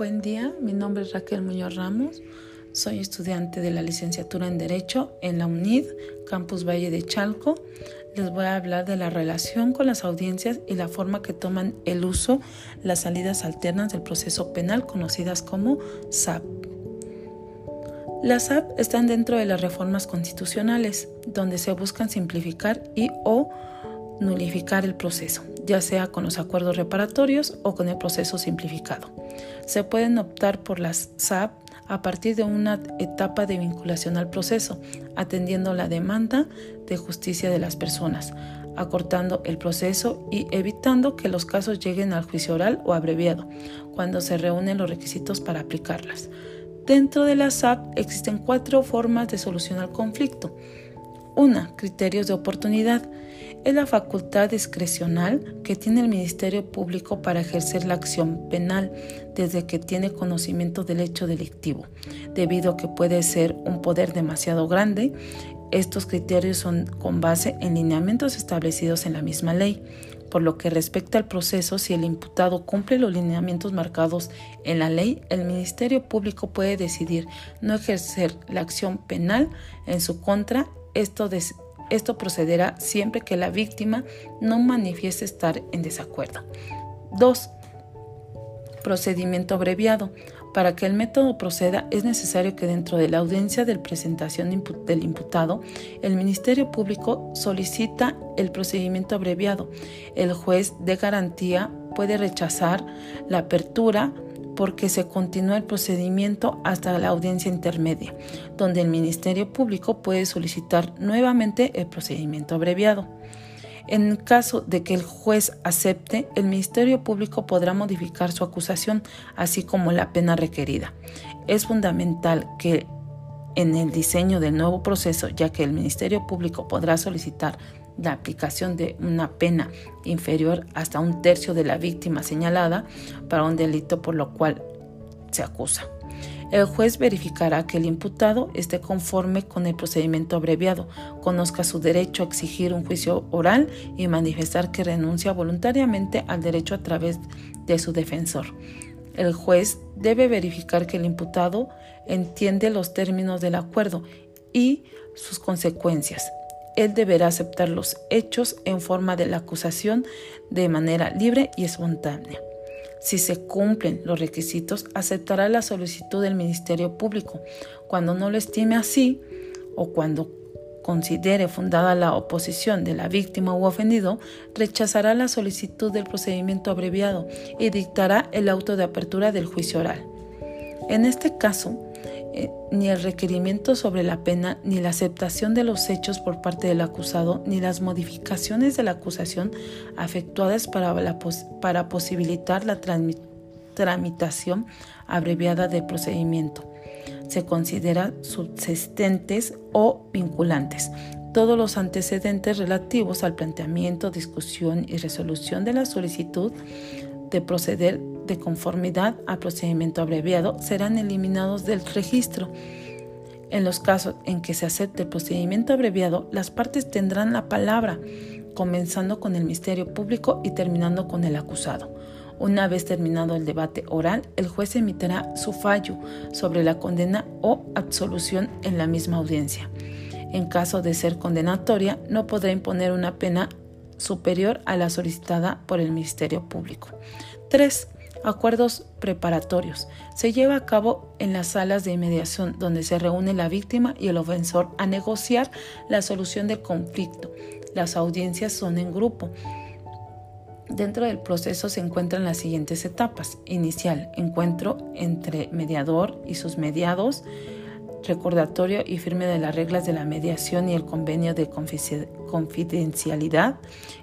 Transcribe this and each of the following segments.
Buen día, mi nombre es Raquel Muñoz Ramos, soy estudiante de la licenciatura en Derecho en la UNID, Campus Valle de Chalco. Les voy a hablar de la relación con las audiencias y la forma que toman el uso las salidas alternas del proceso penal conocidas como SAP. Las SAP están dentro de las reformas constitucionales, donde se buscan simplificar y o nulificar el proceso, ya sea con los acuerdos reparatorios o con el proceso simplificado. Se pueden optar por las SAP a partir de una etapa de vinculación al proceso, atendiendo la demanda de justicia de las personas, acortando el proceso y evitando que los casos lleguen al juicio oral o abreviado, cuando se reúnen los requisitos para aplicarlas. Dentro de la SAP existen cuatro formas de solucionar conflicto. Una, criterios de oportunidad. Es la facultad discrecional que tiene el Ministerio Público para ejercer la acción penal desde que tiene conocimiento del hecho delictivo. Debido a que puede ser un poder demasiado grande, estos criterios son con base en lineamientos establecidos en la misma ley. Por lo que respecta al proceso, si el imputado cumple los lineamientos marcados en la ley, el Ministerio Público puede decidir no ejercer la acción penal en su contra esto, esto procederá siempre que la víctima no manifieste estar en desacuerdo. 2. Procedimiento abreviado. Para que el método proceda es necesario que dentro de la audiencia de presentación del imputado, el Ministerio Público solicita el procedimiento abreviado. El juez de garantía puede rechazar la apertura porque se continúa el procedimiento hasta la audiencia intermedia, donde el Ministerio Público puede solicitar nuevamente el procedimiento abreviado. En caso de que el juez acepte, el Ministerio Público podrá modificar su acusación, así como la pena requerida. Es fundamental que en el diseño del nuevo proceso, ya que el Ministerio Público podrá solicitar la aplicación de una pena inferior hasta un tercio de la víctima señalada para un delito por lo cual se acusa. El juez verificará que el imputado esté conforme con el procedimiento abreviado, conozca su derecho a exigir un juicio oral y manifestar que renuncia voluntariamente al derecho a través de su defensor. El juez debe verificar que el imputado entiende los términos del acuerdo y sus consecuencias, él deberá aceptar los hechos en forma de la acusación de manera libre y espontánea. Si se cumplen los requisitos, aceptará la solicitud del Ministerio Público. Cuando no lo estime así o cuando considere fundada la oposición de la víctima u ofendido, rechazará la solicitud del procedimiento abreviado y dictará el auto de apertura del juicio oral. En este caso, eh, ni el requerimiento sobre la pena, ni la aceptación de los hechos por parte del acusado, ni las modificaciones de la acusación efectuadas para, para posibilitar la tramitación abreviada del procedimiento. Se considera subsistentes o vinculantes todos los antecedentes relativos al planteamiento, discusión y resolución de la solicitud de proceder de conformidad al procedimiento abreviado serán eliminados del registro. En los casos en que se acepte el procedimiento abreviado, las partes tendrán la palabra, comenzando con el misterio público y terminando con el acusado. Una vez terminado el debate oral, el juez emitirá su fallo sobre la condena o absolución en la misma audiencia. En caso de ser condenatoria, no podrá imponer una pena superior a la solicitada por el Ministerio Público. 3. Acuerdos preparatorios. Se lleva a cabo en las salas de mediación donde se reúne la víctima y el ofensor a negociar la solución del conflicto. Las audiencias son en grupo. Dentro del proceso se encuentran las siguientes etapas. Inicial, encuentro entre mediador y sus mediados, recordatorio y firme de las reglas de la mediación y el convenio de confidencialidad,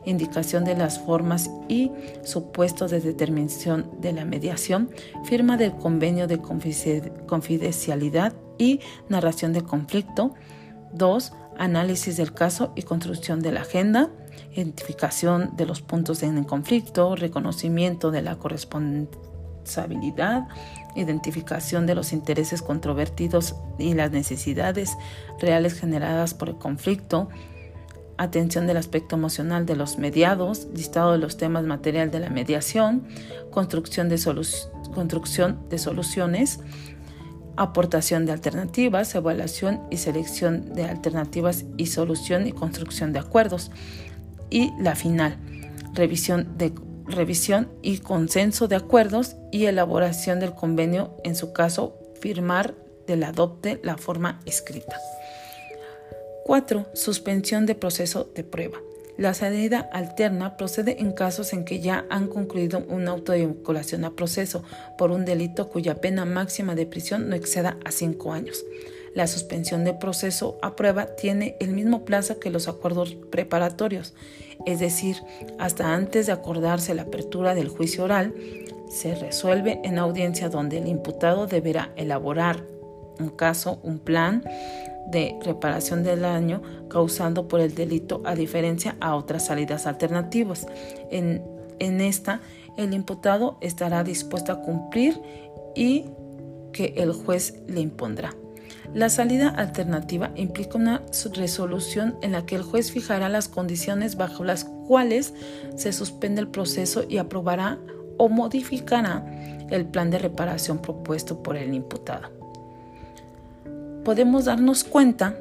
indicación de las formas y supuestos de determinación de la mediación, firma del convenio de confidencialidad y narración de conflicto. 2. Análisis del caso y construcción de la agenda, identificación de los puntos en conflicto, reconocimiento de la correspondencia responsabilidad, identificación de los intereses controvertidos y las necesidades reales generadas por el conflicto, atención del aspecto emocional de los mediados, listado de los temas material de la mediación, construcción de soluciones, aportación de alternativas, evaluación y selección de alternativas y solución y construcción de acuerdos. Y la final, revisión, de, revisión y consenso de acuerdos y elaboración del convenio, en su caso, firmar del adopte la forma escrita. 4. Suspensión de proceso de prueba. La salida alterna procede en casos en que ya han concluido una autovinculación a proceso por un delito cuya pena máxima de prisión no exceda a cinco años. La suspensión de proceso a prueba tiene el mismo plazo que los acuerdos preparatorios, es decir, hasta antes de acordarse la apertura del juicio oral, se resuelve en audiencia donde el imputado deberá elaborar un caso, un plan de reparación del daño causado por el delito a diferencia a otras salidas alternativas. En, en esta, el imputado estará dispuesto a cumplir y que el juez le impondrá. La salida alternativa implica una resolución en la que el juez fijará las condiciones bajo las cuales se suspende el proceso y aprobará o modificará el plan de reparación propuesto por el imputado podemos darnos cuenta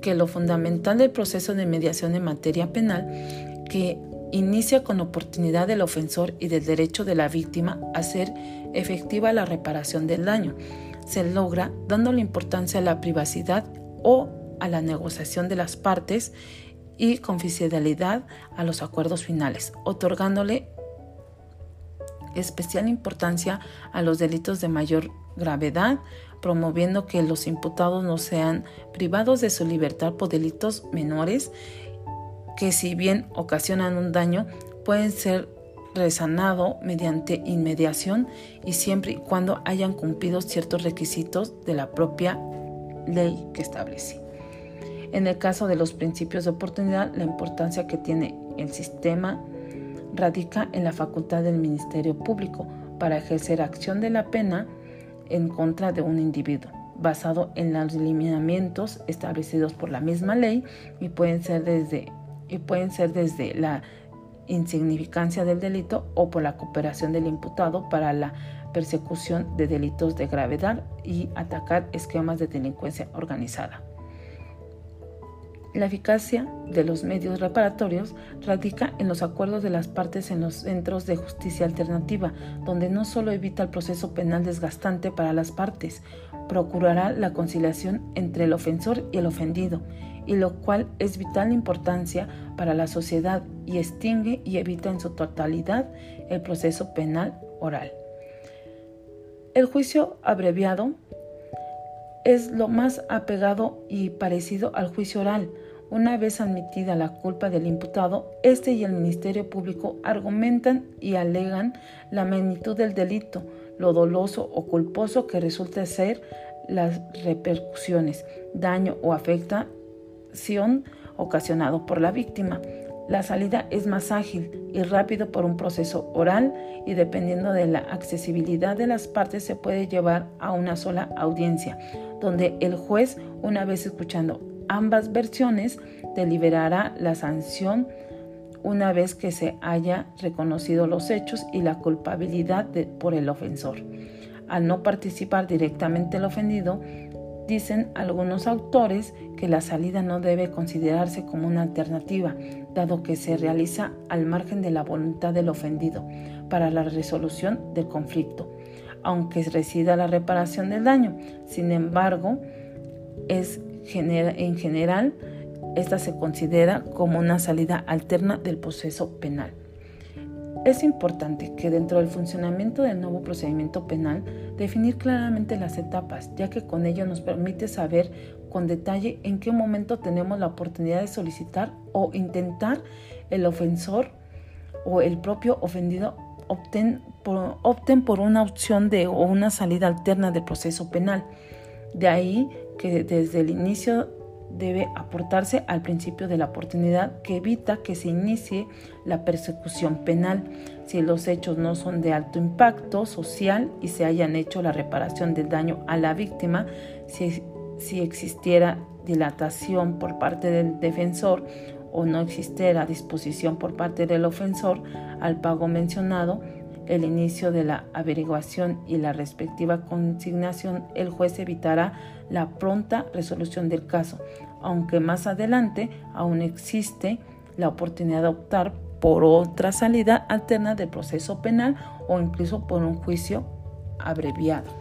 que lo fundamental del proceso de mediación en materia penal, que inicia con oportunidad del ofensor y del derecho de la víctima a hacer efectiva la reparación del daño, se logra dándole importancia a la privacidad o a la negociación de las partes y confidencialidad a los acuerdos finales, otorgándole especial importancia a los delitos de mayor gravedad, promoviendo que los imputados no sean privados de su libertad por delitos menores que si bien ocasionan un daño, pueden ser resanados mediante inmediación y siempre y cuando hayan cumplido ciertos requisitos de la propia ley que establece. En el caso de los principios de oportunidad, la importancia que tiene el sistema radica en la facultad del Ministerio Público para ejercer acción de la pena en contra de un individuo, basado en los lineamientos establecidos por la misma ley y pueden ser desde, y pueden ser desde la insignificancia del delito o por la cooperación del imputado para la persecución de delitos de gravedad y atacar esquemas de delincuencia organizada. La eficacia de los medios reparatorios radica en los acuerdos de las partes en los centros de justicia alternativa, donde no solo evita el proceso penal desgastante para las partes, procurará la conciliación entre el ofensor y el ofendido, y lo cual es vital importancia para la sociedad y extingue y evita en su totalidad el proceso penal oral. El juicio abreviado es lo más apegado y parecido al juicio oral. Una vez admitida la culpa del imputado, este y el Ministerio Público argumentan y alegan la magnitud del delito, lo doloso o culposo que resulta ser las repercusiones, daño o afectación ocasionado por la víctima. La salida es más ágil y rápido por un proceso oral y dependiendo de la accesibilidad de las partes se puede llevar a una sola audiencia donde el juez, una vez escuchando ambas versiones, deliberará la sanción una vez que se haya reconocido los hechos y la culpabilidad por el ofensor. Al no participar directamente el ofendido, dicen algunos autores que la salida no debe considerarse como una alternativa, dado que se realiza al margen de la voluntad del ofendido para la resolución del conflicto aunque resida la reparación del daño. Sin embargo, es en general, esta se considera como una salida alterna del proceso penal. Es importante que dentro del funcionamiento del nuevo procedimiento penal definir claramente las etapas, ya que con ello nos permite saber con detalle en qué momento tenemos la oportunidad de solicitar o intentar el ofensor o el propio ofendido opten opten por una opción de o una salida alterna del proceso penal. De ahí que desde el inicio debe aportarse al principio de la oportunidad que evita que se inicie la persecución penal si los hechos no son de alto impacto social y se hayan hecho la reparación del daño a la víctima, si, si existiera dilatación por parte del defensor o no existiera disposición por parte del ofensor al pago mencionado, el inicio de la averiguación y la respectiva consignación, el juez evitará la pronta resolución del caso, aunque más adelante aún existe la oportunidad de optar por otra salida alterna del proceso penal o incluso por un juicio abreviado.